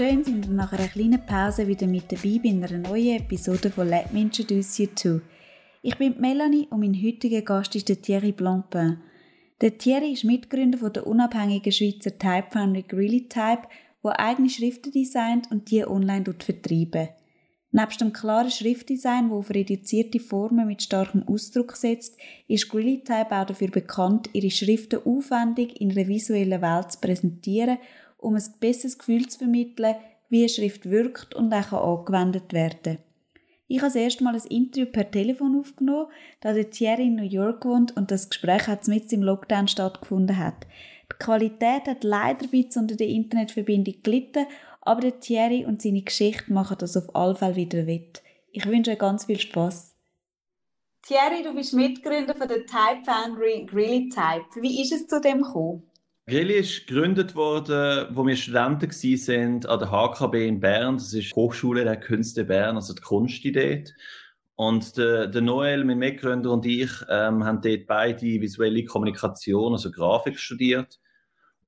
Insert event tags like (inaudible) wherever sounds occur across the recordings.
Schön sind ihr nach einer kleinen Pause wieder mit dabei bei einer neuen Episode von Let Me Introduce You To. Ich bin Melanie und mein heutiger Gast ist der Thierry Blancpain. Der Thierry ist Mitgründer der unabhängigen Schweizer Type Foundry Greeley Type, wo eigene Schriften designt und die online vertreiben. Nebst dem klaren Schriftdesign, das auf reduzierte Formen mit starkem Ausdruck setzt, ist Greeley Type auch dafür bekannt, ihre Schriften aufwendig in einer visuellen Welt zu präsentieren um ein besseres Gefühl zu vermitteln, wie eine Schrift wirkt und auch angewendet werden Ich habe das erste Mal ein Interview per Telefon aufgenommen, da der Thierry in New York wohnt und das Gespräch hat mit im Lockdown stattgefunden hat. Die Qualität hat leider ein bisschen unter der Internetverbindung gelitten, aber der Thierry und seine Geschichte machen das auf alle Fälle wieder wett. Ich wünsche euch ganz viel Spaß. Thierry, du bist Mitgründer von der Type Foundry Greeley Type. Wie ist es zu dem gekommen? Grilli ist gegründet worden, wo wir Studenten waren an der HKB in Bern. Das ist die Hochschule der Künste Bern, also die Kunstidee. Und der, der Noel, mein Mitgründer und ich ähm, haben dort beide visuelle Kommunikation, also Grafik studiert.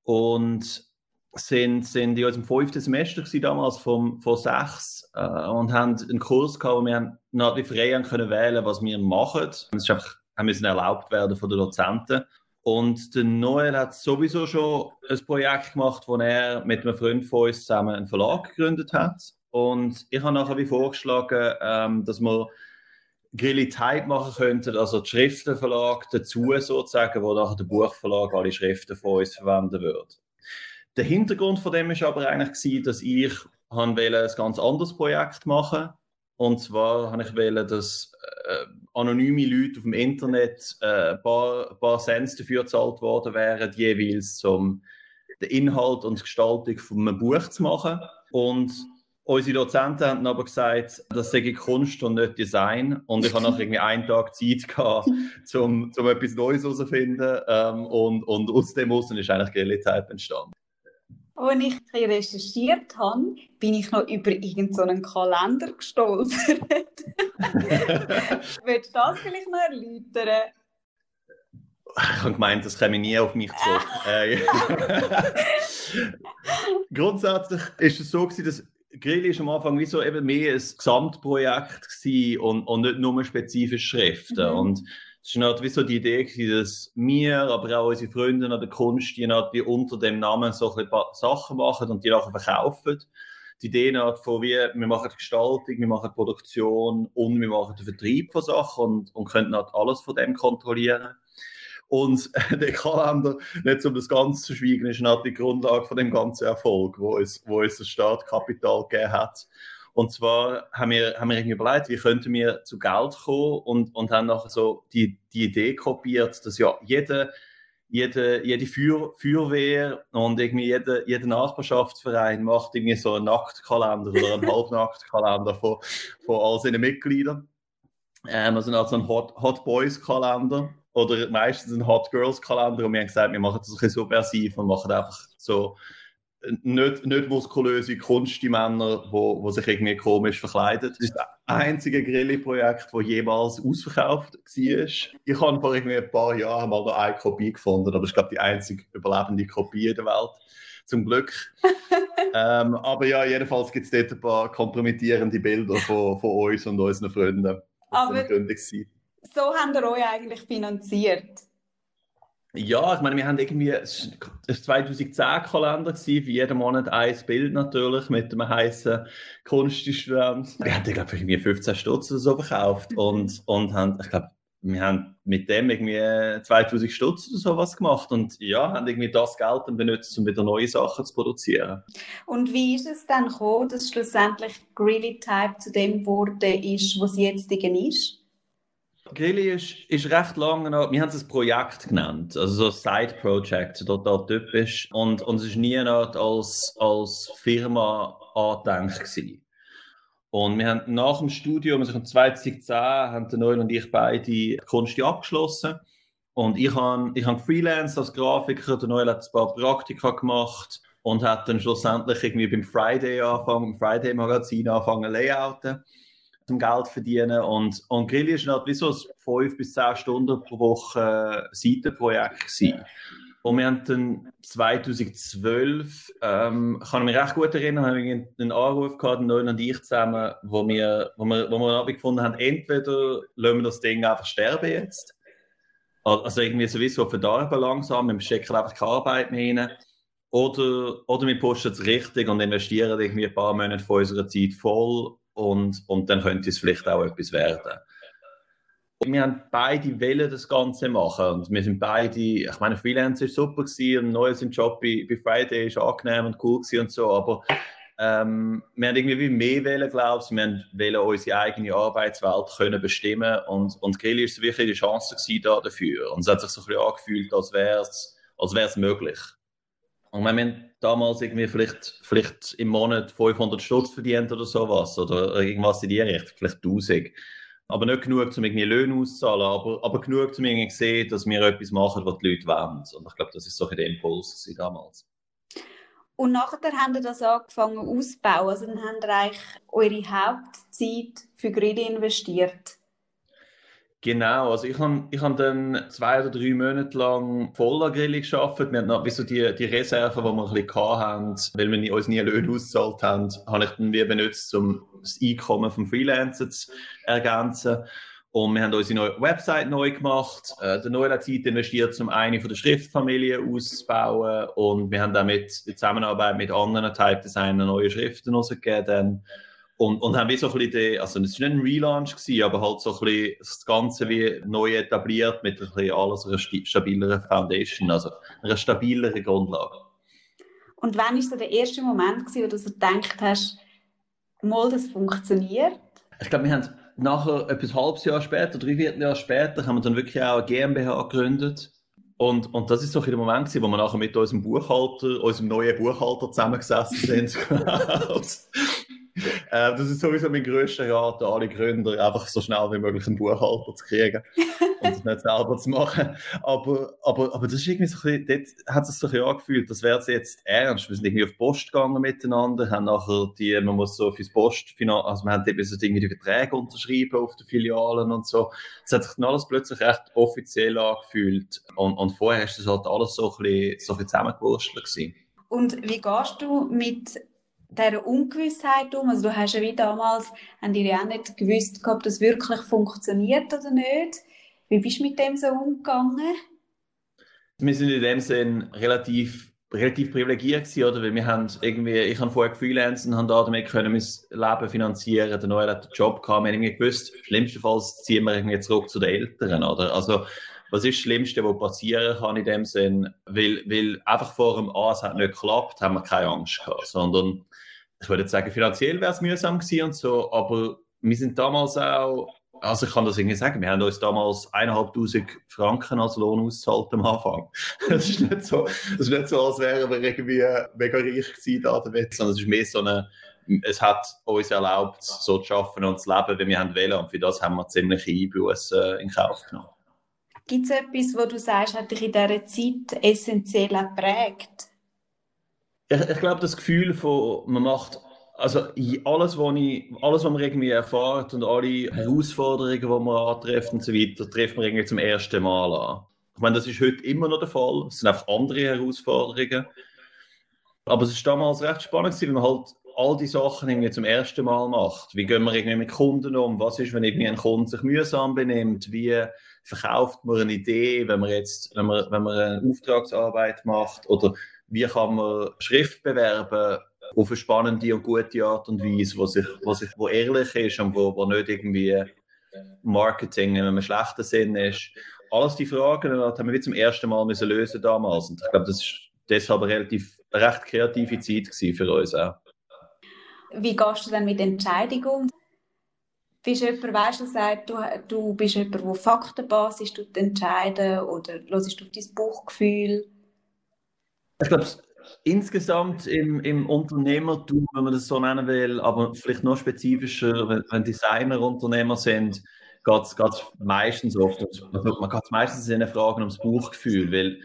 Und sind, sind in unserem fünften Semester damals vom, von sechs äh, und haben einen Kurs gehabt, wo wir noch frei haben können wählen, was wir machen. Es ist einfach, haben müssen erlaubt werden von den Dozenten. Und der Noel hat sowieso schon ein Projekt gemacht, wo er mit einem Freund von uns zusammen einen Verlag gegründet hat. Und ich habe nachher wie vorgeschlagen, ähm, dass wir Grilly Type machen könnten, also den Schriftenverlag dazu sozusagen, wo nachher der Buchverlag alle Schriften von uns verwenden würde. Der Hintergrund von dem ist aber eigentlich gewesen, dass ich ein ganz anderes Projekt machen und zwar habe ich wählen, dass äh, anonyme Leute auf dem Internet äh, ein paar, paar Cents dafür gezahlt worden wären, jeweils um den Inhalt und die Gestaltung von einem Buch zu machen. Und unsere Dozenten haben aber gesagt, das sei Kunst und nicht Design. Und ich habe noch irgendwie einen Tag Zeit gehabt, (laughs) um, um etwas Neues herauszufinden. Ähm, und, und aus dem Außen ist eigentlich Gelly-Type entstanden. Als ich recherchiert habe, bin ich noch über irgendeinen so Kalender gestolpert. (laughs) Willst du das vielleicht noch erläutern? Ich habe gemeint, das käme nie auf mich zurück. (laughs) Äh, Grundsätzlich ist es so, dass Grill ist am Anfang wie so eben mehr ein Gesamtprojekt und, und nicht nur spezifische Schriften. Mhm. Und es war halt wie so die Idee, dass wir, aber auch unsere Freunde an der Kunst, die, halt die unter dem Namen so ein paar Sachen machen und die nachher verkaufen. Die Idee hat von wie, wir machen Gestaltung, wir machen Produktion und wir machen den Vertrieb von Sachen und, und können halt alles von dem kontrollieren. Und (laughs) der Kalender, nicht um das Ganze zu schweigen, ist halt die Grundlage von dem ganzen Erfolg, wo uns, wo uns das Startkapital gegeben hat. Und zwar haben wir, haben wir irgendwie überlegt, wie könnten wir zu Geld kommen und, und haben nachher so die, die Idee kopiert, dass ja jede, jede, jede Feuer, Feuerwehr und irgendwie jeder, jeder Nachbarschaftsverein macht irgendwie so einen Nacktkalender oder einen (laughs) Halbnacktkalender von, von all seinen Mitgliedern. Ähm, also, also ein Hot, Hot Boys Kalender oder meistens ein Hot Girls Kalender und wir haben gesagt, wir machen das ein bisschen subversiv und machen einfach so nicht, nicht muskulöse Kunstmänner, wo, wo sich irgendwie komisch verkleiden. Das ist das einzige Grilli-Projekt, das jemals ausverkauft war. Ich habe vor irgendwie ein paar Jahren mal noch eine Kopie gefunden, aber ich glaube die einzige überlebende Kopie in der Welt. Zum Glück. (laughs) ähm, aber ja, jedenfalls gibt es dort ein paar kompromittierende Bilder von, von uns und unseren Freunden. Das aber so haben wir euch eigentlich finanziert? Ja, ich meine, wir haben irgendwie, es war 2010-Kalender für jeden Monat ein Bild natürlich mit einem heißen Kunststudent. (laughs) Wir haben, glaube ich, irgendwie 15 Stutz oder so verkauft und, und haben, ich glaube, wir haben mit dem irgendwie 2000 Stutz oder sowas gemacht und ja, haben irgendwie das Geld dann benutzt, um wieder neue Sachen zu produzieren. Und wie ist es dann gekommen, dass schlussendlich Greeley Type zu dem wurde ist, was jetzt ist? Grilli ist, ist recht lange noch, wir haben es ein Projekt genannt, also so ein Side-Project, total typisch. Und, und es war nie noch als, als Firma angedenkt gewesen. Und wir haben nach dem Studium, also 2010, haben der Noel und ich beide Kunst abgeschlossen. Und ich habe ich hab freelance als Grafiker, der Noel hat ein paar Praktika gemacht und hat dann schlussendlich irgendwie beim Friday angefangen, beim Friday Magazin angefangen Layouten zum Geld verdienen. Und, und Grilli ist halt wie so ein 5 bis 10 Stunden pro Woche äh, Seitenprojekt gewesen. Und wir haben dann 2012, ähm, kann ich mich recht gut erinnern, haben wir einen Anruf gehabt, Noel und ich zusammen, wo wir, wo wir, wo wir gefunden haben, entweder lassen wir das Ding einfach sterben jetzt, also irgendwie sowieso verdarben langsam, wir stecken einfach keine Arbeit mehr rein, oder, oder wir posten es richtig und investieren irgendwie ein paar Monate von unserer Zeit voll und, und dann könnte es vielleicht auch etwas werden. Wir haben beide Wellen das Ganze machen und wir sind beide, ich meine, Freelancer ist super gewesen und neues im Job bei, bei Friday ist angenehm und cool gewesen und so, aber ähm, wir haben irgendwie mehr Wellen, glaube ich, wir wollen unsere eigene Arbeitswelt können bestimmen und, und Grill ist wirklich die Chance gewesen da dafür und es hat sich so ein bisschen angefühlt, als wäre es als wär's möglich. Und wir haben damals irgendwie vielleicht, vielleicht im Monat 500 Stutz verdient oder sowas oder irgendwas in die Richtung, vielleicht 1000 aber nicht genug, um irgendwie Löhne auszuzahlen, aber, aber genug, um irgendwie sehen, dass wir etwas machen, was die Leute wollen. Und ich glaube, das ist so ein der Impuls damals. Und nachher haben ihr das angefangen auszubauen. Also dann habt ihr eigentlich eure Hauptzeit für Grid investiert. Genau, also ich habe ich hab dann zwei oder drei Monate lang voller Grill geschafft. Wir hatten noch, wie so die, die Reserven, die wir ein bisschen hatten, weil wir uns nie Löhne ausgezahlt haben, habe ich dann wie benutzt, um das Einkommen vom Freelancer zu ergänzen. Und wir haben unsere neue Website neu gemacht. Äh, der hat Zeit investiert, um eine von der Schriftfamilien auszubauen. Und wir haben damit in Zusammenarbeit mit anderen Type-Designern neue Schriften rausgegeben. Und, und haben wie so ein bisschen, also es war nicht ein Relaunch, gewesen, aber halt so ein bisschen das Ganze wie neu etabliert mit ein bisschen alles einer stabileren Foundation, also einer stabileren Grundlage. Und wann war so der erste Moment, gewesen, wo du so gedacht hast, mal, das funktioniert? Ich glaube, wir haben nachher, etwas halbes Jahr später, drei Vierteljahr später, haben wir dann wirklich auch eine GmbH gegründet. Und, und das ist so der Moment, gewesen, wo wir nachher mit unserem Buchhalter, unserem neuen Buchhalter zusammengesessen sind. (laughs) äh, das ist sowieso mein grösster Rat alle Gründer, einfach so schnell wie möglich einen Buchhalter zu kriegen und es nicht selber zu machen. Aber, aber, aber das ist irgendwie so ein bisschen, hat es sich so angefühlt, das wäre jetzt ernst. Wir sind irgendwie auf die Post gegangen miteinander, haben nachher die, man muss so fürs Post, also wir haben eben so irgendwie die Verträge unterschrieben auf den Filialen und so. Es hat sich dann alles plötzlich recht offiziell angefühlt und, und vorher ist das halt alles so ein bisschen, so ein bisschen zusammengewurschtelt gewesen. Und wie gehst du mit dieser Ungewissheit um? Also du hast ja wie damals, haben die ja auch nicht gewusst, ob das wirklich funktioniert oder nicht. Wie bist du mit dem so umgegangen? Wir sind in dem Sinn relativ, relativ privilegiert gewesen, oder? Weil wir haben irgendwie, ich habe vorher gefreelanced und habe damit können mein Leben finanzieren. Der Neue hat einen Job gehabt. Wir haben irgendwie gewusst, schlimmstenfalls ziehen wir irgendwie zurück zu den Eltern, oder? Also, was ist das Schlimmste, was passieren kann in dem Sinn? Weil, weil einfach vor dem A, es hat nicht geklappt, haben wir keine Angst gehabt, sondern ich würde sagen, finanziell wäre es mühsam gewesen und so, aber wir sind damals auch, also ich kann das irgendwie sagen, wir haben uns damals eineinhalbtausend Franken als Lohn ausgezahlt am Anfang. (laughs) Das ist nicht so, das ist nicht so als wären wir irgendwie mega reich gewesen da damit, sondern es ist mehr so eine, es hat uns erlaubt, so zu arbeiten und zu leben, wie wir haben wollen und für das haben wir ziemliche Einbußen in Kauf genommen. Gibt es etwas, wo du sagst, hat dich in dieser Zeit essentiell geprägt? ich, ich glaube, das Gefühl von, man macht, also alles, was ich, alles, was man irgendwie erfährt und alle Herausforderungen, die man antrifft und so weiter, trifft man irgendwie zum ersten Mal an. Ich meine, das ist heute immer noch der Fall. Es sind einfach andere Herausforderungen. Aber es war damals recht spannend, weil man halt all die Sachen irgendwie zum ersten Mal macht. Wie gehen wir irgendwie mit Kunden um? Was ist, wenn irgendwie ein Kunde sich mühsam benimmt? Wie verkauft man eine Idee, wenn man jetzt, wenn man, wenn man eine Auftragsarbeit macht? Oder wie kann man Schrift bewerben auf eine spannende und gute Art und Weise, wo, sich, wo, sich, wo ehrlich ist und wo, wo nicht irgendwie Marketing in einem schlechten Sinn ist. Alles die Fragen haben wir zum ersten Mal müssen lösen damals. Und ich glaube, das ist deshalb eine relativ recht kreative Zeit für uns auch. Wie gehst du dann mit Entscheidungen um? Bist du jemand, weißt du, sagt, du, du bist jemand, der Faktenbasis entscheiden oder hörst du auf dein Bauchgefühl? Ich glaube, insgesamt im, im Unternehmertum, wenn man das so nennen will, aber vielleicht noch spezifischer, wenn, wenn Designer Unternehmer sind, geht es meistens oft, also man geht meistens in den Fragen ums Buchgefühl, weil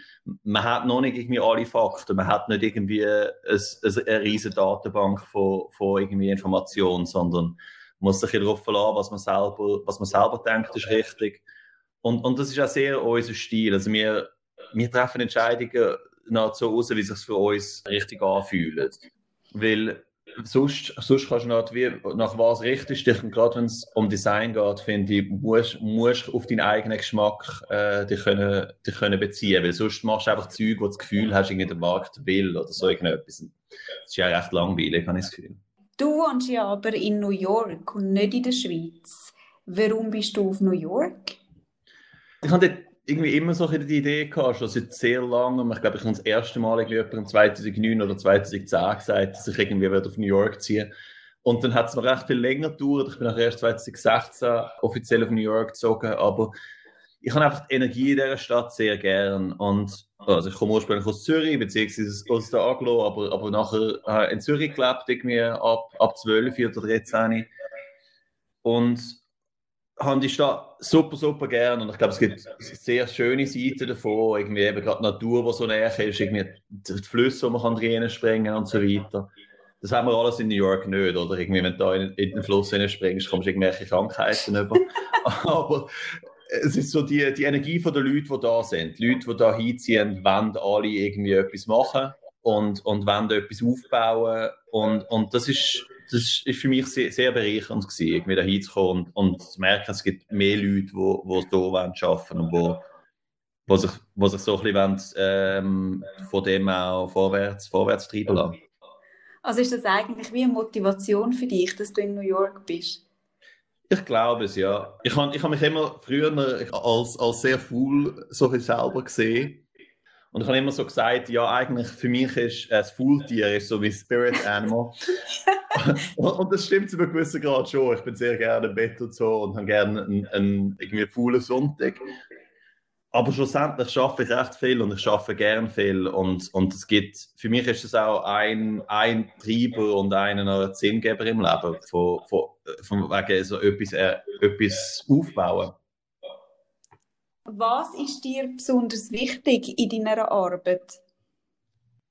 man hat noch nicht irgendwie alle Fakten, man hat nicht irgendwie eine, eine, riesige Datenbank von, von irgendwie Informationen, sondern muss sich darauf verlassen, was man selber, was man selber denkt, ist richtig. Und, und das ist auch sehr unser Stil. Also wir, wir treffen Entscheidungen so aus, wie es sich für uns richtig anfühlt. Weil sonst, sonst kannst du nicht wie, nach was richtest dich. Und gerade wenn es um Design geht, finde ich, musst du auf deinen eigenen Geschmack äh, dich, können, dich können beziehen. Weil sonst machst du einfach Zeug, wo das Gefühl hast, irgendwie der Markt will oder so irgendetwas. Das ist ja recht langweilig, habe ich das Gefühl. Du wohnst ja aber in New York und nicht in der Schweiz. Warum bist du auf New York? Ich habe dort irgendwie immer so die Idee gehabt, schon seit sehr langem. Ich glaube, ich habe das erste Mal irgendwie 2009 oder 2010 gesagt, dass ich irgendwie auf New York ziehe. Und dann hat es noch recht viel länger gedauert. Ich bin nachher erst 2016 offiziell auf New York gezogen, aber ich habe einfach die Energie in dieser Stadt sehr gern. Und also ich komme ursprünglich aus Zürich, beziehungsweise aus der Aglo, aber, aber nachher äh, in Zürich gelebt, irgendwie ab, ab 12 oder 13. Und habe die Stadt super, super gern und ich glaube, es gibt sehr schöne Seiten davon, irgendwie eben gerade die Natur, die so näher ist, irgendwie die Flüsse, wo man kann drinnen springen und so weiter. Das haben wir alles in New York nicht, oder? Irgendwie, wenn du da in, in den Fluss springst, kommst du irgendwelche Krankheiten über. (laughs) Aber es ist so die, die Energie der Leute, die da sind. Die Leute, die da hinziehen, wollen alle irgendwie etwas machen und, und wollen etwas aufbauen und, und das ist das ist für mich sehr, sehr bereichernd gewesen, irgendwie da hinzukommen und, und zu merken, es gibt mehr Leute, die, die hier arbeiten wollen und wo, wo, sich, wo sich so ein bisschen ähm, von dem auch vorwärts, vorwärts treiben lassen. Also ist das eigentlich wie eine Motivation für dich, dass du in New York bist? Ich glaube es, ja. Ich habe ich hab mich immer früher als, als sehr faul so viel selber gesehen. Und ich habe immer so gesagt, ja, eigentlich für mich ist ein Faultier ist so wie Spirit Animal. (laughs) und das stimmt zu einem gewissen Grad schon. Ich bin sehr gerne im Bett und so und habe gerne einen, einen irgendwie faulen Sonntag. Aber schlussendlich schaffe ich recht viel und ich schaffe gern viel. Und, und es gibt, für mich ist es auch ein, ein Treiber und einen Sinngeber im Leben, von, von, von wegen so etwas, äh, etwas aufbauen. Was ist dir besonders wichtig in deiner Arbeit?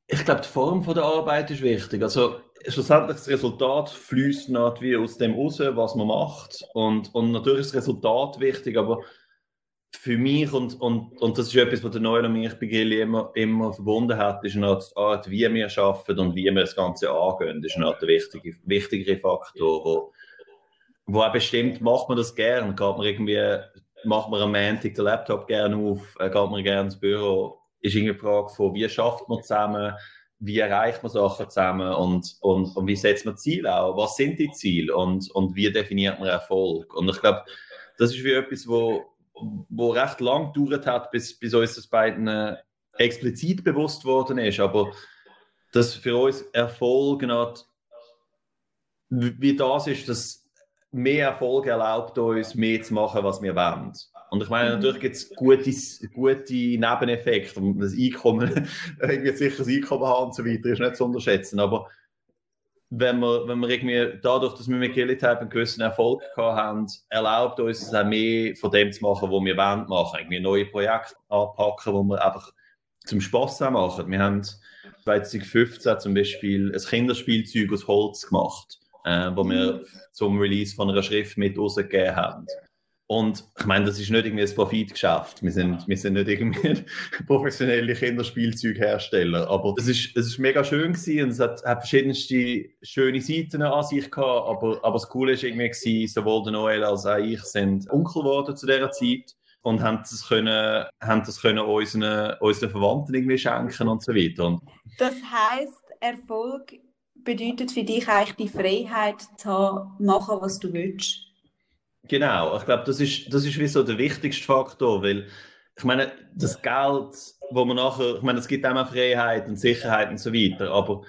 Ich glaube, die Form der Arbeit ist wichtig. Also schlussendlich das Resultat fließt wie aus dem raus, was man macht. Und, und natürlich ist das Resultat wichtig, aber für mich und, und, und das ist etwas, was der Noel und mich bei Gilly immer, immer verbunden hat, ist eine Art, wie wir arbeiten und wie wir das Ganze angehen. Das ist Art der wichtige, wichtigere Faktor, wo, wo auch bestimmt, macht man das gern, geht man irgendwie, macht man am Montag den Laptop gerne auf, äh, geht man gerne ins Büro, ist die Frage von, wie schafft man zusammen, wie erreicht man Sachen zusammen und, und, und wie setzt man Ziele auch? Was sind die Ziele und, und wie definiert man Erfolg? Und ich glaube, das ist wie etwas, wo, wo recht lang gedauert hat, bis, bis uns das beiden äh, explizit bewusst worden ist. Aber dass für uns Erfolg nicht, wie das ist, dass mehr Erfolg erlaubt uns, mehr zu machen, was wir wollen. Und ich meine, mhm. natürlich gibt es gute, gute Nebeneffekte. Das Einkommen, (laughs) irgendwie sicher das Einkommen haben und so weiter, ist nicht zu unterschätzen. Aber wenn wir, wenn wir irgendwie dadurch, dass wir mit Gillitype einen gewissen Erfolg haben, erlaubt uns es auch mehr von dem zu machen, was wir wollen machen. Irgendwie neue Projekte anpacken, wo wir einfach zum Spass machen. Wir haben 2015 zum Beispiel ein Kinderspielzeug aus Holz gemacht, äh, wo wir mhm. zum Release von einer Schrift mit rausgegeben haben. Und ich meine, das ist nicht irgendwie ein Profitgeschäft. Wir sind, wir sind nicht irgendwie (laughs) professionelle Kinderspielzeughersteller. Aber es ist, es ist mega schön gewesen und es hat, hat verschiedenste schöne Seiten an sich gehabt. Aber, aber das Coole ist irgendwie gewesen, sowohl der Noel als auch ich sind Onkel geworden zu dieser Zeit und haben das können, haben das können unseren, unseren Verwandten irgendwie schenken und so weiter. Das heisst, Erfolg bedeutet für dich eigentlich die Freiheit zu haben, machen, was du willst. Genau, ich glaube, das ist, das ist wie so der wichtigste Faktor, weil ich meine, das Geld, wo man nachher, ich meine, es gibt auch Freiheit und Sicherheit und so weiter, aber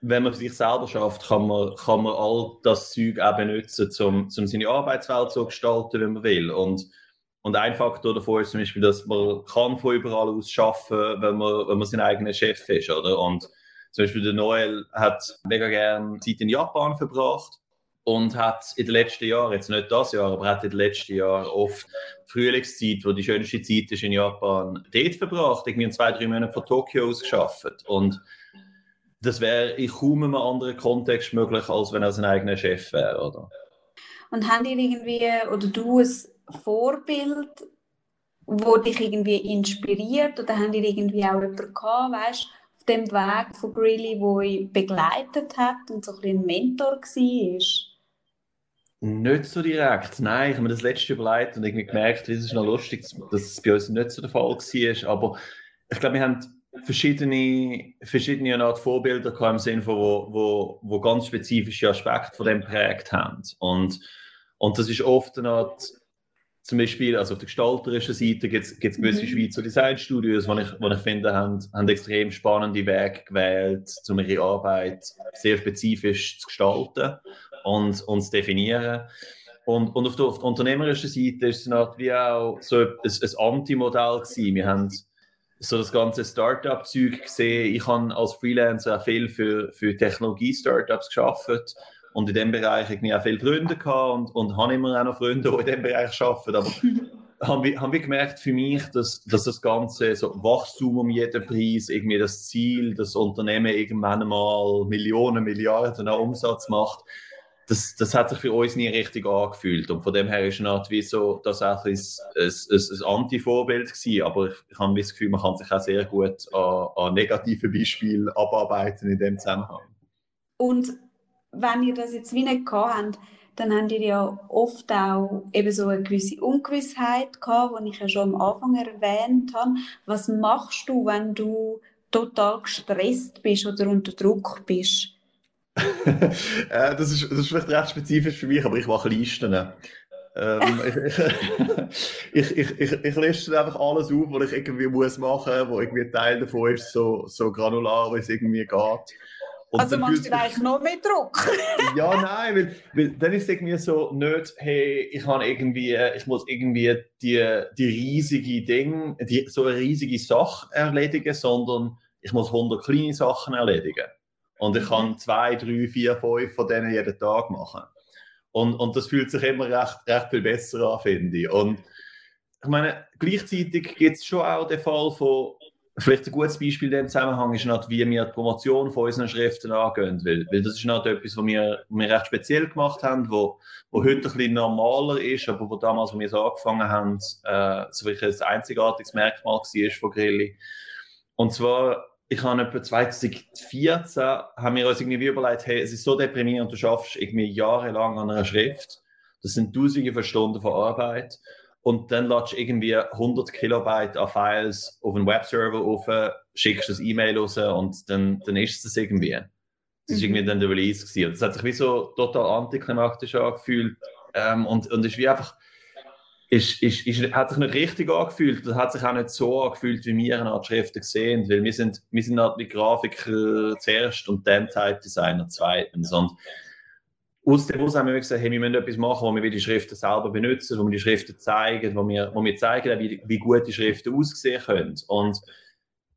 wenn man sich selber schafft, kann man, kann man all das Zeug auch benutzen, um, um seine Arbeitswelt zu gestalten, wie man will. Und, und ein Faktor davon ist zum Beispiel, dass man kann von überall aus arbeiten, wenn man, wenn man sein eigener Chef ist, oder? Und zum Beispiel der Noel hat mega gerne Zeit in Japan verbracht und hat in den letzten Jahren, jetzt nicht das Jahr, aber hat in den letzten Jahren oft Frühlingszeit, wo die schönste Zeit ist in Japan, dort verbracht, irgendwie zwei, drei Monaten von Tokio aus geschafft. Und das wäre in kaum einem anderen Kontext möglich, als wenn er sein eigener Chef wäre, oder? Und haben die irgendwie, oder du ein Vorbild, wo dich irgendwie inspiriert oder haben die irgendwie auch jemanden gehabt, weißt, auf dem Weg von Grilly, wo ich begleitet hat und so ein, ein Mentor war? Nicht so direkt, nein. Ich habe mir das letzte überlegt und irgendwie gemerkt, es ist noch lustig, dass es bei uns nicht so der Fall war. Aber ich glaube, wir haben verschiedene, verschiedene Art Vorbilder im Sinne von, wo, wo, wo ganz spezifische Aspekte von dem prägt haben. Und, und das ist oft eine Art, zum Beispiel, also auf der gestalterischen Seite gibt es gewisse mhm. Schweizer Designstudios, die ich, ich finde, haben, haben extrem spannende Wege gewählt, um ihre Arbeit sehr spezifisch zu gestalten und, und zu definieren. Und, und auf, der, auf der unternehmerischen Seite ist es wie auch so ein, ein Anti-Modell gewesen. Wir haben so das ganze Startup-Zeug gesehen. Ich habe als Freelancer auch viel für, für Technologie-Startups geschafft und in dem Bereich irgendwie auch viele Freunde gehabt und, und habe immer auch noch Freunde, die in dem Bereich arbeiten. Aber (laughs) haben wir, haben wir gemerkt für mich, dass, dass das ganze so Wachstum um jeden Preis, irgendwie das Ziel, das Unternehmen irgendwann mal Millionen, Milliarden an Umsatz macht, das, das hat sich für uns nie richtig angefühlt. Und von dem her ist es wie so, auch ein, ein, ein, ein Anti-Vorbild gewesen. Aber ich, ich habe das Gefühl, man kann sich auch sehr gut an, an negativen Beispielen abarbeiten in dem Zusammenhang. Und wenn ihr das jetzt wie nicht gehabt habt, dann habt ihr ja oft auch eben so eine gewisse Ungewissheit gehabt, die ich ja schon am Anfang erwähnt habe. Was machst du, wenn du total gestresst bist oder unter Druck bist? (laughs) äh, das, ist, das ist vielleicht recht spezifisch für mich, aber ich mache Listen. Ähm, ich, ich, (laughs) ich, ich, liste einfach alles auf, was ich irgendwie muss machen muss, wo irgendwie Teil davon ist, so, so granular, wie es irgendwie geht. Und also machst du eigentlich noch mehr Druck? (laughs) ja, nein, weil, weil dann ist es irgendwie so nicht, hey, ich habe irgendwie, ich muss irgendwie die, die riesige Ding, die, so eine riesige Sache erledigen, sondern ich muss 100 kleine Sachen erledigen. Und ich kann mhm. zwei, drei, vier, fünf von denen jeden Tag machen. Und, und das fühlt sich immer recht, recht viel besser an, finde ich. Und ich meine, gleichzeitig gibt es schon auch den Fall von, vielleicht ein gutes Beispiel in dem Zusammenhang ist nicht, wie wir die Promotion von unseren Schriften angehen. Weil, weil das ist nicht etwas, was wir, was wir recht speziell gemacht haben, wo, wo heute ein bisschen normaler ist, aber wo damals, als wir so angefangen haben, äh, so wirklich ein einzigartiges Merkmal war von Grilli. Und zwar ich habe etwa 2014 haben wir uns irgendwie überlegt, hey, es ist so deprimierend, du schaffst irgendwie jahrelang an einer Schrift. Das sind Tausende von Stunden von Arbeit. Und dann lädst du irgendwie 100 Kilobyte an Files auf einen Webserver auf, schickst das E-Mail raus und dann, dann ist es irgendwie. Das war irgendwie dann der Release. Gewesen. Das hat sich wie so total antiklimatisch angefühlt. Ähm, und, und ist wie einfach, ist, ist, ist, hat sich nicht richtig angefühlt. Das hat sich auch nicht so angefühlt, wie wir eine Art Schriften gesehen Weil wir sind, wir sind halt die Grafiker zuerst und dann Type-Designer zweitens. Und aus dem Aus haben wir gesagt, hey, wir müssen etwas machen, wo wir die Schriften selber benutzen, wo wir die Schriften zeigen, wo wir, wo wir zeigen, wie, wie gut die Schriften aussehen können. Und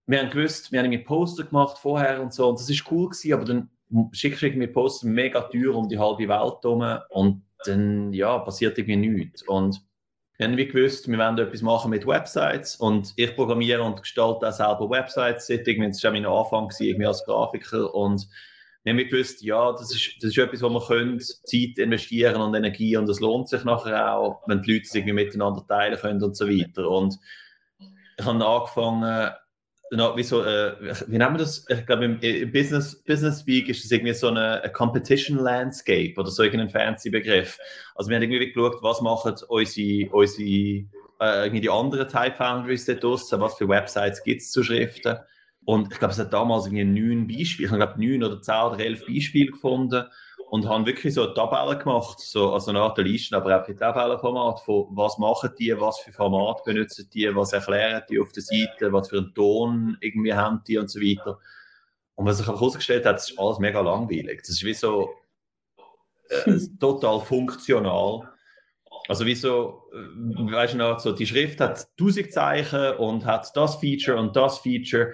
wir haben gewusst, wir haben irgendwie Poster gemacht vorher und so, und das ist cool gewesen, aber dann schickst du irgendwie Poster mega teuer um die halbe Welt herum und dann, ja, passiert irgendwie nichts. Und wir haben gewusst, wir wollen etwas machen mit Websites und ich programmiere und gestalte auch selber Websites. Das war mein Anfang irgendwie als Grafiker und wir haben gewusst, ja, das ist, das ist etwas, wo wir können, Zeit investieren und Energie und das lohnt sich nachher auch, wenn die Leute es irgendwie miteinander teilen können und so weiter. Und ich habe angefangen, wie, so, äh, wie nennen wir das? Ich glaube, im, im Business, Business Speak ist es irgendwie so eine, eine, Competition Landscape oder so irgendein fancy Begriff. Also wir haben irgendwie geschaut, was machen unsere, unsere äh, irgendwie die anderen Type Foundries da draussen, was für Websites gibt es zu Schriften. Und ich glaube, es hat damals irgendwie neun Beispiele, ich glaube neun oder zehn oder elf Beispiele gefunden und haben wirklich so Tabellen gemacht, so, also eine Art Liste, aber auch in Tabellenformat, von was machen die, was für Format benutzen die, was erklären die auf der Seite, was für einen Ton irgendwie haben die und so weiter. Und was sich auch herausgestellt hat, ist alles mega langweilig. Das ist wie so äh, (laughs) total funktional. Also wie so, äh, weißt du noch, so die Schrift hat 1000 Zeichen und hat das Feature und das Feature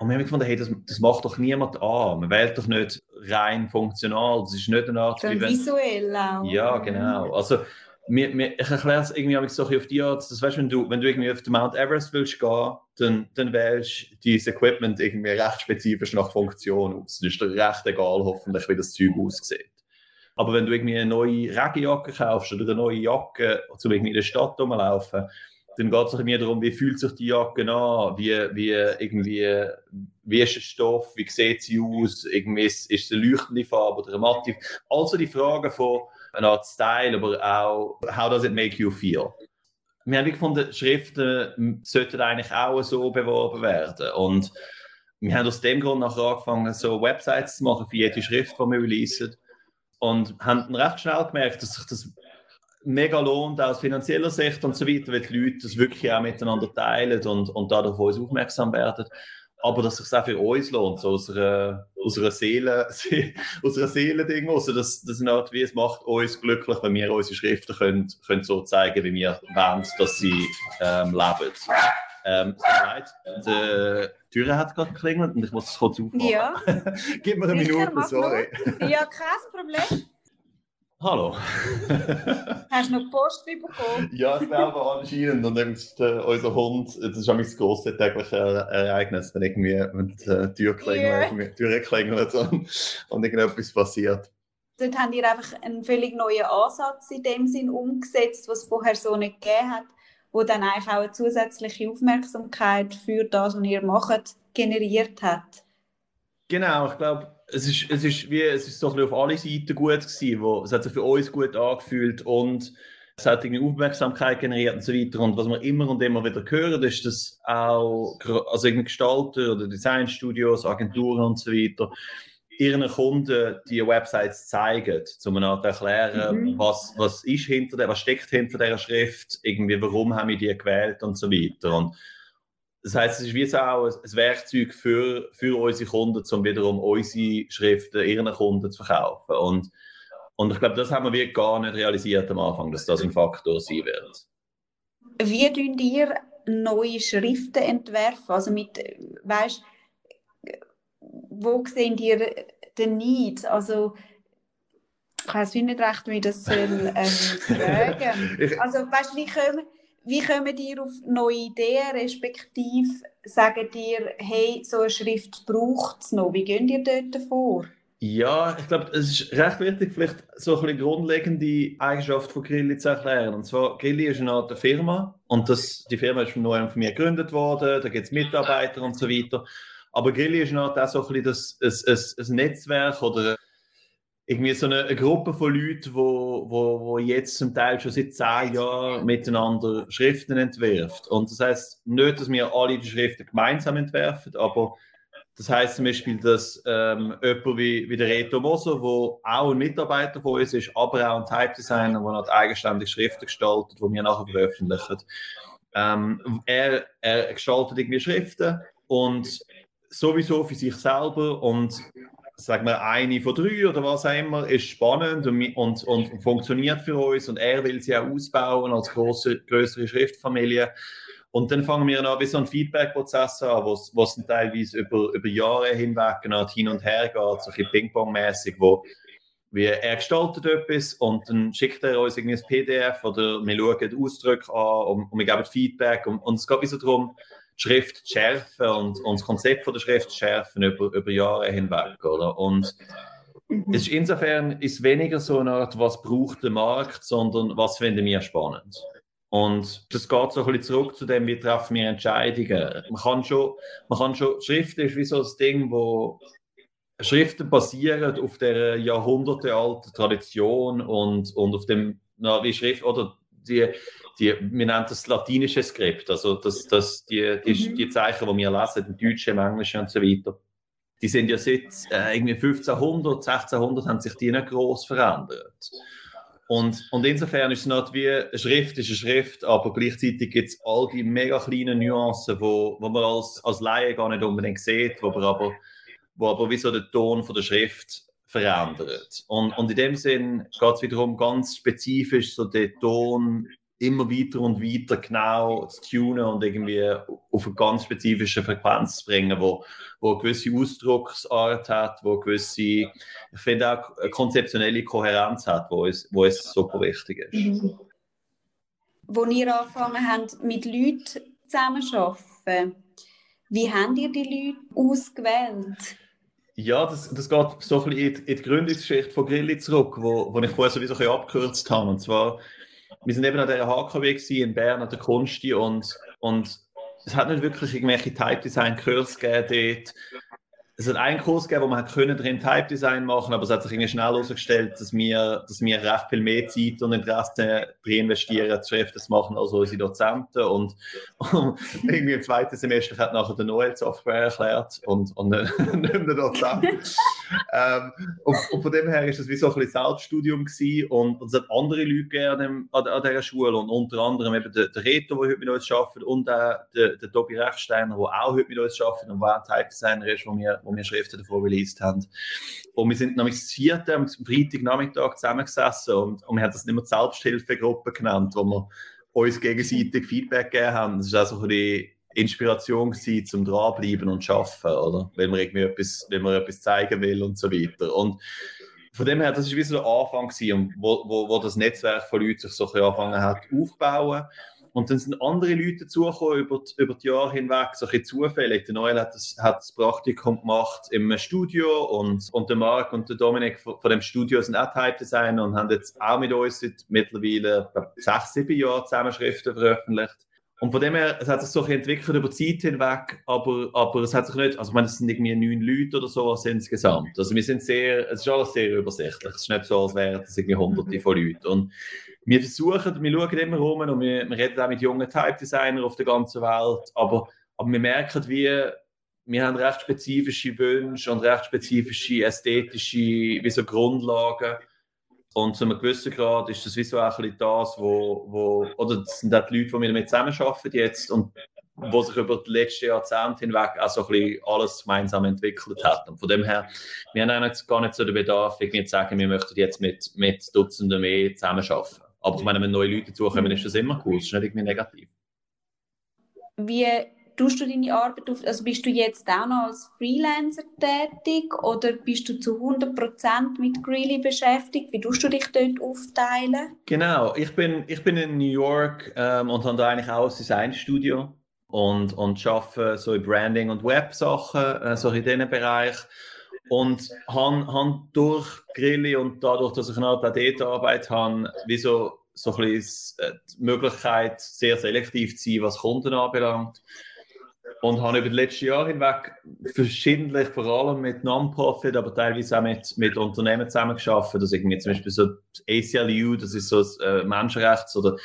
und wir haben gefunden, hey, das, das macht doch niemand an. Man wählt doch nicht rein funktional. Das ist nicht eine Art, wie wenn... visuell auch. Ja, genau. Also, mir, mir, ich erkläre es irgendwie so auf die Art, dass, weißt, wenn, du, wenn du irgendwie auf den Mount Everest willst gehen, dann, dann wählst du dieses Equipment irgendwie recht spezifisch nach Funktion aus. Es ist dir recht egal, hoffentlich, wie das Zeug aussieht. Aber wenn du irgendwie eine neue Regenjacke kaufst oder eine neue Jacke, um irgendwie in der Stadt rumlaufen, dann geht es mir darum, wie fühlt sich die Jacke an, wie, wie, irgendwie, wie ist der Stoff, wie sieht sie aus, irgendwie ist, ist es eine leuchtende Farbe oder eine matte. Also die Fragen von einer Art Style, aber auch, how does it make you feel? Wir haben gefunden, Schriften sollten eigentlich auch so beworben werden. Und wir haben aus dem Grund nachher angefangen, so Websites zu machen für jede Schrift, die wir releasen. Und haben recht schnell gemerkt, dass sich das mega lohnt aus finanzieller Sicht und so weiter, weil die Leute das wirklich auch miteinander teilen und, und dadurch auf uns aufmerksam werden. Aber dass es sich auch für uns lohnt, so aus einer, aus einer Seele, (laughs) aus einer Seele-Ding also das, das ist halt, wie es macht uns glücklich, wenn wir unsere Schriften können, können so zeigen, wie wir wollen, dass sie ähm, leben. Ähm, es die Tür hat gerade geklingelt und ich muss es kurz aufmachen. Ja. (laughs) Gib mir eine Minute, sorry. Ja, kein Problem. Hallo. (laughs) Hast du noch Post bekommen? ja, ich glaube anscheinend. Und dann äh, unser Hund, das ist mein grosses tägliches Ereignis, wenn irgendwie wenn die Tür klingelt, yeah. klingelt und, und irgendetwas passiert. Dort haben ihr einfach einen völlig neuen Ansatz in dem Sinn umgesetzt, was es vorher so nicht gegeben hat, wo dann eigentlich auch eine zusätzliche Aufmerksamkeit für das, was ihr macht, generiert hat. Genau, ich glaube, es ist, es ist wie, es ist so ein auf alle Seiten gut gewesen, wo, es hat sich für uns gut angefühlt und es hat irgendwie Aufmerksamkeit generiert und so weiter. Und was wir immer und immer wieder hören, ist, dass auch also irgendwie Gestalter oder Designstudios, Agenturen und so weiter ihren Kunden die Websites zeigen, um ihnen zu erklären, mhm. was, was ist hinter der, was steckt hinter der Schrift, irgendwie, warum haben wir die gewählt und so weiter. Und das heißt, es ist wie so auch ein Werkzeug für, für unsere Kunden, um wiederum unsere Schriften ihren Kunden zu verkaufen. Und, und ich glaube, das haben wir gar nicht realisiert am Anfang, dass das ein Faktor sein wird. Wie tun ihr neue Schriften entwerfen? Also mit, weißt, wo seht ihr den Need? Also ich weiß nicht recht, wie das soll, ähm, (laughs) fragen. Also weißt, wie können wie kommen ihr auf neue Ideen, respektive sagen ihr, hey, so eine Schrift braucht es noch? Wie gehen ihr dort vor? Ja, ich glaube, es ist recht wichtig, vielleicht so eine grundlegende Eigenschaft von Grilli zu erklären. Und zwar, Grilli ist eine Art Firma und das, die Firma ist von neuem von mir gegründet worden, da gibt es Mitarbeiter und so weiter. Aber Grilli ist eine Art auch so ein bisschen das, ein, ein, ein Netzwerk oder irgendwie so eine, eine, Gruppe von Leuten, wo, wo, wo jetzt zum Teil schon seit zehn Jahren miteinander Schriften entwirft. Und das heißt nicht, dass wir alle die Schriften gemeinsam entwerfen, aber das heißt zum Beispiel, dass ähm, jemand wie, wie der Reto Moser, der auch ein Mitarbeiter von uns ist, aber auch ein Type-Designer, der hat eigenständig Schriften gestaltet, die wir nachher veröffentlichen. Ähm, er, er gestaltet irgendwie Schriften und sowieso für sich selber und sagen wir, eine von drei oder was auch immer, ist spannend und, und, und funktioniert für uns und er will sie auch ausbauen als große, größere Schriftfamilie. Und dann fangen wir an, wie so einen Feedback-Prozess an, wo es teilweise über, über Jahre hinweg genau hin und her geht, so ein bisschen Ping-Pong-mäßig, wo wir, er gestaltet etwas und dann schickt er uns irgendwie ein PDF oder wir schauen den Ausdruck an und, und wir geben Feedback und, und es geht wie so darum, Schrift zu schärfen und, und das Konzept von der Schrift zu schärfen über, über Jahre hinweg. Oder? Und mhm. es ist insofern ist weniger so eine Art, was braucht der Markt, sondern was finden wir spannend. Und das geht so ein bisschen zurück zu dem, wie treffen wir Entscheidungen. Man kann schon, man kann schon, Schrift ist wie so das Ding, wo Schriften basieren auf der jahrhundertealten Tradition und, und auf dem, na, wie Schrift, oder die, die, wir nennen das latinische Skript, also das, das, die, die, mhm. die Zeichen, die wir lesen, im Deutschen, im Englischen und so weiter, die sind ja seit äh, irgendwie 1500, 1600 haben sich die nicht groß verändert. Und, und insofern ist es nicht wie eine Schrift ist eine Schrift, aber gleichzeitig gibt es all die mega kleinen Nuancen, wo, wo man als, als Laie gar nicht unbedingt sieht, wo, aber, wo aber wie so der Ton von der Schrift verändert. Und, und in dem Sinn geht es wiederum ganz spezifisch so den Ton immer weiter und weiter genau zu tunen und irgendwie auf eine ganz spezifische Frequenz zu bringen, wo, wo eine gewisse Ausdrucksart hat, wo eine gewisse, ich finde auch eine konzeptionelle Kohärenz hat, wo es, wo es super wichtig ist. Mhm. Wo ihr angefangen habt, mit Leuten zusammenzuarbeiten, wie habt ihr die Leute ausgewählt? Ja, das, das geht so ein bisschen in die, in die Gründungsgeschichte von Grilli zurück, wo, wo ich vorher so ein bisschen abgekürzt habe. Und zwar wir sind eben an der HKW in Bern, an der Kunsti und, und es hat nicht wirklich irgendwelche Type-Design-Kurs gegeben dort es hat einen Kurs gegeben, wo man können drin Type Design machen, aber es hat sich irgendwie schnell herausgestellt, dass wir, dass wir recht viel mehr Zeit und Interesse drin investieren, zu machen als unsere Dozenten und, und (laughs) irgendwie im zweiten Semester hat nachher der Noel Software erklärt und, und (laughs) nicht mehr der Dozent. ähm, und, und, von dem her ist es wie so ein bisschen Selbststudium gewesen und, und es hat andere Leute gegeben an, an dieser Schule und unter anderem eben der, der Reto, der heute mit uns arbeitet und der, der, der Tobi Rechsteiner, der auch heute mit uns arbeitet und der auch Type Designer ist, wo wir wo wir Schriften davon released haben. Und wir sind nämlich das vierte am Freitagnachmittag zusammengesessen und, und wir haben das nicht mehr Selbsthilfegruppe genannt, wo wir uns gegenseitig Feedback gegeben haben. Das war auch so die Inspiration gewesen, zum dranbleiben und arbeiten, oder? Wenn man irgendwie etwas, wenn man etwas zeigen will und so weiter. Und von dem her, das war wie so der Anfang gewesen, wo, wo, wo das Netzwerk von Leuten sich so angefangen hat aufzubauen. Und dann sind andere Leute dazugekommen über, die, über die Jahre hinweg, so ein bisschen zufällig. Der Noel hat das, hat das Praktikum gemacht im Studio und, und der Marc und der Dominik von, von dem Studio sind auch Type-Designer und haben jetzt auch mit uns seit mittlerweile sechs, sieben Jahren zusammen Schriften veröffentlicht. Und von dem her, es hat sich so entwickelt über die Zeit hinweg, aber, aber es hat sich nicht, also ich meine, es sind irgendwie neun Leute oder so insgesamt. Also wir sind sehr, es ist alles sehr übersichtlich. Es ist nicht so, als wären es irgendwie hunderte von Leuten. Und wir versuchen, wir schauen immer rum und wir, wir reden auch mit jungen Type-Designern auf der ganzen Welt, aber, aber wir merken, wie, wir haben recht spezifische Wünsche und recht spezifische ästhetische wie so Grundlagen. Und zu einem gewissen Grad ist das wie so ein das, wo, wo oder das sind auch die Leute, die wir damit zusammenarbeiten jetzt und wo sich über die letzten Jahrzehnte hinweg auch so ein bisschen alles gemeinsam entwickelt hat. Und von dem her, wir haben eigentlich gar nicht so den Bedarf, irgendwie zu sagen, wir möchten jetzt mit, mit Dutzenden mehr zusammenarbeiten. Aber ich meine, wenn neue Leute dazukommen, ist das immer cool. Das ist nicht irgendwie negativ. Wie tust du deine Arbeit auf? Also bist du jetzt auch noch als Freelancer tätig oder bist du zu 100% mit Greeley beschäftigt? Wie tust du dich dort aufteilen? Genau, ich bin, ich bin in New York ähm, und habe da eigentlich auch ein Designstudio und, und arbeite so in Branding und Web-Sachen, äh, so in diesem Bereich. Und habe han durch Grilli und dadurch, dass ich eine dort Arbeit habe, wie so, so ein bisschen äh, die Möglichkeit, sehr selektiv zu sein, was Kunden anbelangt. Und habe über die letzten Jahre hinweg verschiedentlich, vor allem mit Non-Profit, aber teilweise auch mit, mit Unternehmen zusammengearbeitet. Also irgendwie zum Beispiel so ACLU, das ist so eine äh, Menschenrechts- oder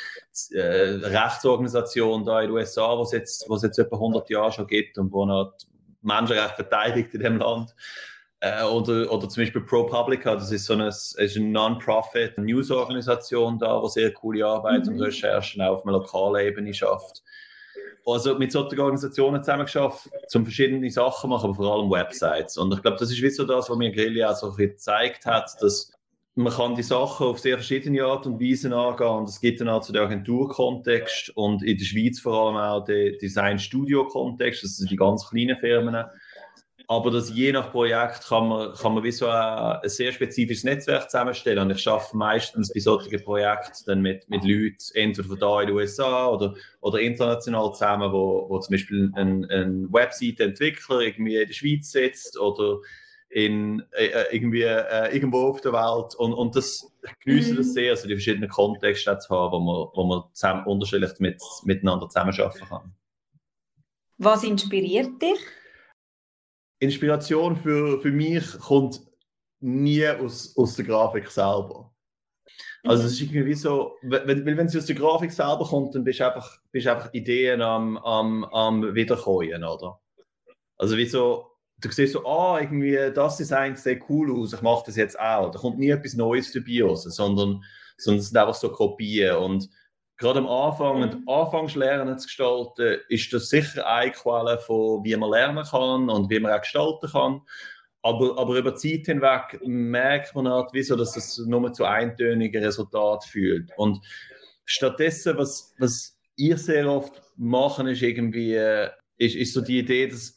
äh, Rechtsorganisation da in den USA, was jetzt, was jetzt etwa 100 Jahre schon gibt und wo noch Menschenrechte verteidigt in dem Land. Äh, oder, oder zum Beispiel ProPublica, das ist so eine, eine Non-Profit News-Organisation da, die sehr coole Arbeit mhm. und Recherchen auf einer lokalen Ebene schafft. Also mit solchen Organisationen zusammengeschafft, um verschiedene Sachen machen, aber vor allem Websites. Und ich glaube, das ist wie so das, was mir Grilli auch so ein bisschen gezeigt hat, dass man kann die Sachen auf sehr verschiedene Art und Weise angehen und es gibt dann auch zu den Agenturkontext und in der Schweiz vor allem auch den Design-Studio-Kontext, das sind die ganz kleinen Firmen aber dass je nach Projekt kann man, kann man wie so ein, ein sehr spezifisches Netzwerk zusammenstellen. Und ich arbeite meistens bei solchen Projekten dann mit, mit Leuten, entweder von da in den USA oder, oder international zusammen, wo, wo zum Beispiel ein, ein Webseite-Entwickler irgendwie in der Schweiz sitzt oder in, äh, äh irgendwie äh, irgendwo auf der Welt. Und, und das genieße mhm. das sehr, also die verschiedenen Kontexte zu haben, wo man, wo man zusammen, unterschiedlich mit, miteinander zusammenarbeiten kann. Was inspiriert dich? Inspiration für, für mich kommt nie aus, aus der Grafik selber. Also es ist irgendwie so, wenn, wenn sie aus der Grafik selber kommt, dann bist du einfach, bist einfach Ideen am, am, am Wiederkäuen, oder? Also wie so, du siehst so, ah, irgendwie, das Design sieht cool aus, ich mache das jetzt auch. Da kommt nie etwas Neues dabei raus, sondern, sondern es sind einfach so Kopien und gerade am Anfang, mhm. Anfangslernen zu gestalten, ist das sicher eine Quelle von, wie man lernen kann und wie man auch gestalten kann. Aber, aber über die Zeit hinweg merkt man halt, wieso, dass es nur zu eintönigen Resultaten führt. Und stattdessen, was, was ich sehr oft machen, ist irgendwie, ist, ist so die Idee, dass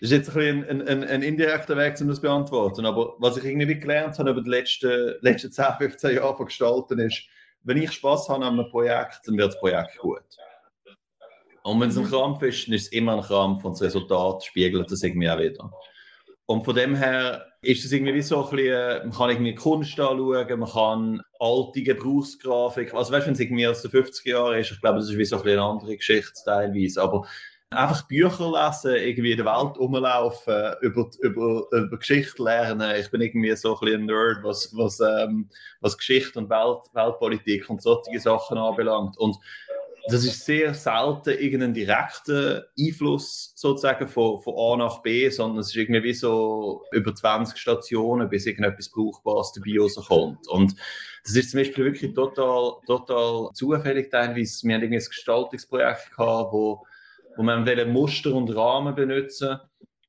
das ist jetzt ein, ein, ein, ein, indirekter Weg, um das zu beantworten. Aber was ich irgendwie gelernt habe über die letzten, letzten 10, 15 Jahre von Gestalten ist, wenn ich Spaß habe an einem Projekt, dann wird das Projekt gut. Und wenn es ein mhm. Krampf ist, dann ist es immer ein Krampf und das Resultat spiegelt das irgendwie auch wieder. Und von dem her ist es irgendwie wie so ein bisschen, man kann irgendwie Kunst anschauen, man kann alte Gebrauchsgrafik, also weißt du, wenn es irgendwie aus den 50er Jahren ist, ich glaube, das ist wie so ein eine andere Geschichte teilweise, aber einfach Bücher lesen, irgendwie in der Welt rumlaufen, über, über, über Geschichte lernen. Ich bin irgendwie so ein bisschen ein Nerd, was, was, ähm, was Geschichte und Welt, Weltpolitik und solche Sachen anbelangt. Und das ist sehr selten irgendein direkter Einfluss sozusagen von, von A nach B, sondern es ist irgendwie wie so über 20 Stationen, bis irgendetwas Brauchbares dabei rauskommt. Und das ist zum Beispiel wirklich total, total zufällig teilweise. Wir haben irgendwie ein Gestaltungsprojekt gehabt, wo, wo wir Muster und Rahmen benutzen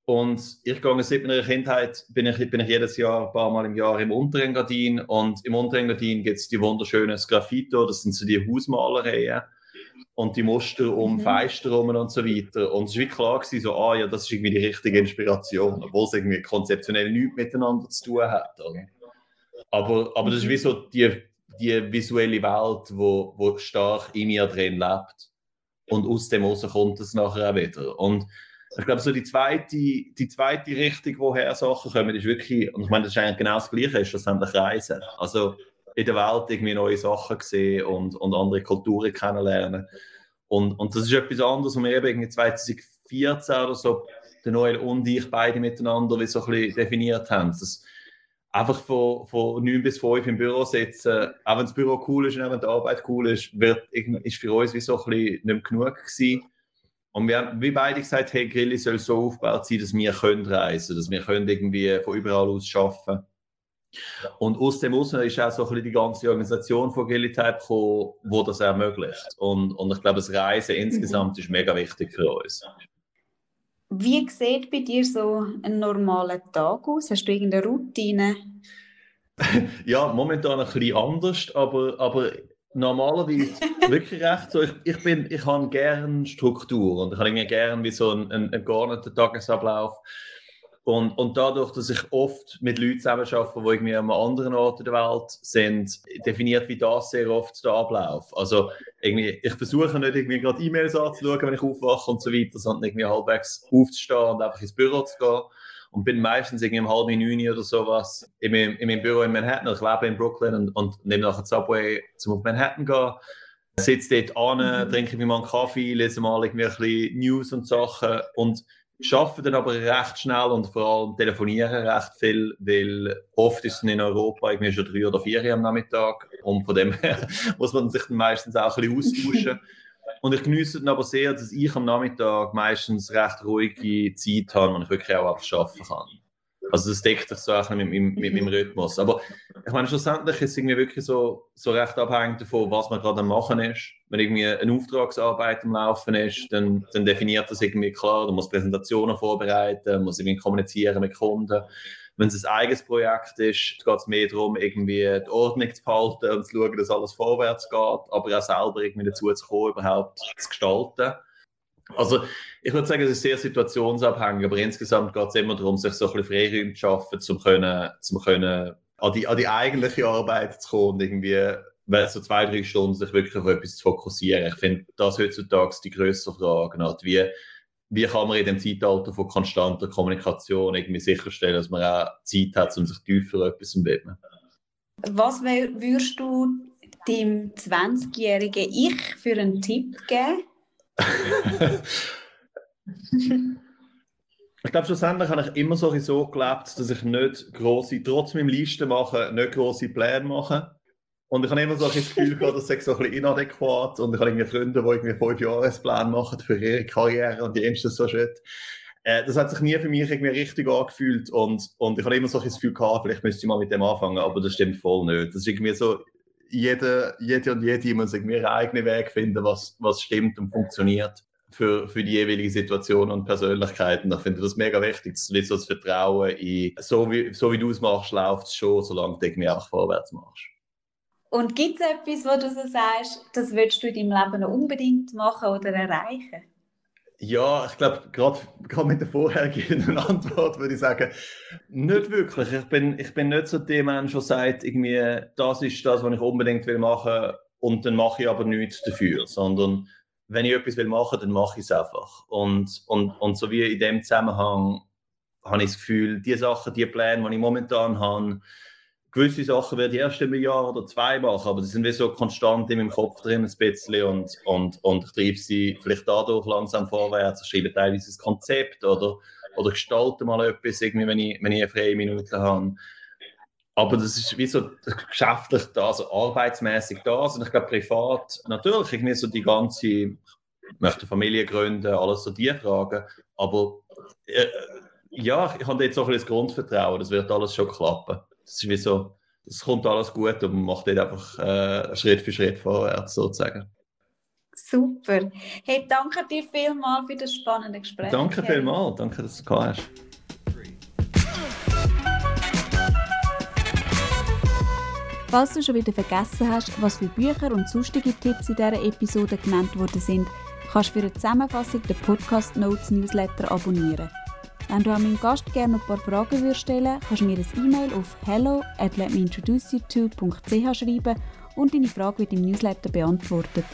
und ich gehe seit meiner Kindheit, bin ich, bin ich jedes Jahr, ein paar Mal im Jahr im Unterengadin. Und im Unterengadin gibt es die wunderschönen Graffito, das sind so die Hausmalereien und die Muster um mhm. Fenster rum und so weiter. Und es war klar gewesen, so, ah ja, das ist irgendwie die richtige Inspiration, obwohl es irgendwie konzeptionell nichts miteinander zu tun hat. Oder? Aber, aber das ist wie so die, die visuelle Welt, wo, wo stark in mir drin lebt. Und aus dem raus kommt es nachher auch wieder. Und ich glaube, so die zweite, die zweite Richtung, woher Sachen kommen, ist wirklich, und ich meine, das ist eigentlich genau das Gleiche, ist schlussendlich Reisen. Also, in der Welt irgendwie neue Sachen sehen und, und andere Kulturen kennenlernen. Und, und das ist etwas anderes, was wir eben 2014 oder so, der Noel und ich beide miteinander wie so ein bisschen definiert haben. Das einfach von, von 9 bis 5 im Büro sitzen, auch wenn das Büro cool ist und auch wenn die Arbeit cool ist, wird, ist für uns wie so ein bisschen nicht genug gewesen. Und wir haben wie beide gesagt, hey, Grilli soll so aufgebaut sein, dass wir können reisen, dass wir können irgendwie von überall aus arbeiten und aus dem Außen ist auch so ein bisschen die ganze Organisation von Gillitype gekommen, wo das ermöglicht. Und, und ich glaube, das Reisen insgesamt ist mega wichtig für uns. Wie sieht bei dir so ein normaler Tag aus? Hast du irgendeine Routine? (laughs) ja, momentan ein bisschen anders, aber, aber normalerweise (laughs) wirklich recht so. Ich, ich, bin, ich habe gerne Struktur und ich habe gerne wie so einen, einen, einen geordneten Tagesablauf. Und, und dadurch, dass ich oft mit Leuten zusammenarbeite, die irgendwie an einem anderen Ort der Welt sind, definiert wie das sehr oft der Ablauf. Also irgendwie, ich versuche nicht irgendwie gerade E-Mails anzuschauen, wenn ich aufwache und so weiter, sondern irgendwie halbwegs aufzustehen und einfach ins Büro zu gehen. Und bin meistens irgendwie um halb neun oder sowas in meinem, in meinem Büro in Manhattan. Ich lebe in Brooklyn und, und nehme nachher Subway zum auf Manhattan gehen sitze dort an, mhm. trinke mir mal einen Kaffee, lese mal irgendwie ein bisschen News und Sachen und arbeiten dann aber recht schnell und vor allem telefonieren recht viel, weil oft ist es in Europa irgendwie schon drei oder vier am Nachmittag und von dem her (laughs) muss man sich dann meistens auch ein bisschen austauschen. (laughs) Und ich genieße dann aber sehr, dass ich am Nachmittag meistens recht ruhige Zeit habe und ich wirklich auch arbeiten kann. Also das deckt sich so auch mit, mit, mit meinem Rhythmus. Aber ich meine, schlussendlich ist es irgendwie wirklich so, so recht abhängig davon, was man gerade am machen ist. Wenn irgendwie eine Auftragsarbeit am Laufen ist, dann, dann definiert das irgendwie klar. Du musst Präsentationen vorbereiten, muss irgendwie kommunizieren mit Kunden. Wenn es ein eigenes Projekt ist, geht es mehr darum, irgendwie die Ordnung zu behalten und zu schauen, dass alles vorwärts geht, aber auch selber irgendwie dazu zu kommen, überhaupt zu gestalten. Also ich würde sagen, es ist sehr situationsabhängig, aber insgesamt geht es immer darum, sich so ein bisschen Freiräume zu schaffen, um können, zum können an, die, an die eigentliche Arbeit zu kommen und irgendwie so zwei, drei Stunden sich wirklich auf etwas zu fokussieren. Ich finde, das heutzutage die größere Frage. Nicht? Wie, wie kann man in dem Zeitalter von konstanter Kommunikation irgendwie sicherstellen, dass man auch Zeit hat, um sich tiefer etwas zu widmen? Was würdest du dem 20-jährigen Ich für einen Tipp geben? Ich glaube, schlussendlich habe ich immer so gelebt, dass ich nicht große, trotz meinem Listen machen, nicht große Pläne mache. Und ich habe immer so ein Gefühl gehabt, das ist so ein bisschen inadäquat. Und ich habe irgendwie Freunde, die irgendwie fünf Jahrespläne machen für ihre Karriere und die das so Shit. Äh, das hat sich nie für mich irgendwie richtig angefühlt. Und, und ich habe immer so ein Gefühl gehabt, vielleicht müsste ich mal mit dem anfangen, aber das stimmt voll nicht. Das ist irgendwie so, jede, jede und jede muss ihren eigenen Weg finden, was, was stimmt und funktioniert für, für die jeweilige Situation und Persönlichkeiten. Ich finde das mega wichtig. Das ist so das Vertrauen in, so wie, so wie du es machst, läuft es schon, solange du irgendwie auch vorwärts machst. Und gibt es etwas, wo du so sagst, das willst du in deinem Leben noch unbedingt machen oder erreichen? Ja, ich glaube, gerade mit der vorhergehenden (laughs) Antwort würde ich sagen, nicht wirklich. Ich bin, ich bin nicht so der Mensch, der sagt, irgendwie, das ist das, was ich unbedingt will machen und dann mache ich aber nichts dafür, sondern wenn ich etwas will machen, dann mache ich es einfach. Und, und, und so wie in dem Zusammenhang habe ich das Gefühl, die Sachen, die Pläne, die ich momentan habe, gewisse Sachen werde ich erst einem Jahr oder zwei machen, aber sie sind wie so konstant in meinem Kopf drin ein bisschen und, und, und ich treibe sie vielleicht dadurch langsam vorwärts, ich schreibe teilweise ein Konzept oder, oder gestalte mal etwas, irgendwie, wenn, ich, wenn ich eine freie Minute habe. Aber das ist wie so geschäftlich da, also arbeitsmäßig da. Also ich glaube, privat natürlich irgendwie so die ganze, ich möchte Familie gründen, alles so die Fragen. Aber äh, ja, ich habe jetzt auch ein bisschen Grundvertrauen, das wird alles schon klappen. Das ist wie so, es kommt alles gut und man macht dort einfach äh, Schritt für Schritt vorwärts sozusagen. Super. Hey, danke dir vielmals für das spannende Gespräch. Danke vielmals, danke, dass du gekommen hast. Falls du schon wieder vergessen hast, was für Bücher und sonstige Tipps in dieser Episode genannt worden sind, kannst du für eine Zusammenfassung den Podcast Notes Newsletter abonnieren. Wenn du an meinen Gast gerne noch ein paar Fragen würdest stellen kannst du mir ein E-Mail auf hello at schreiben und deine Frage wird im Newsletter beantwortet.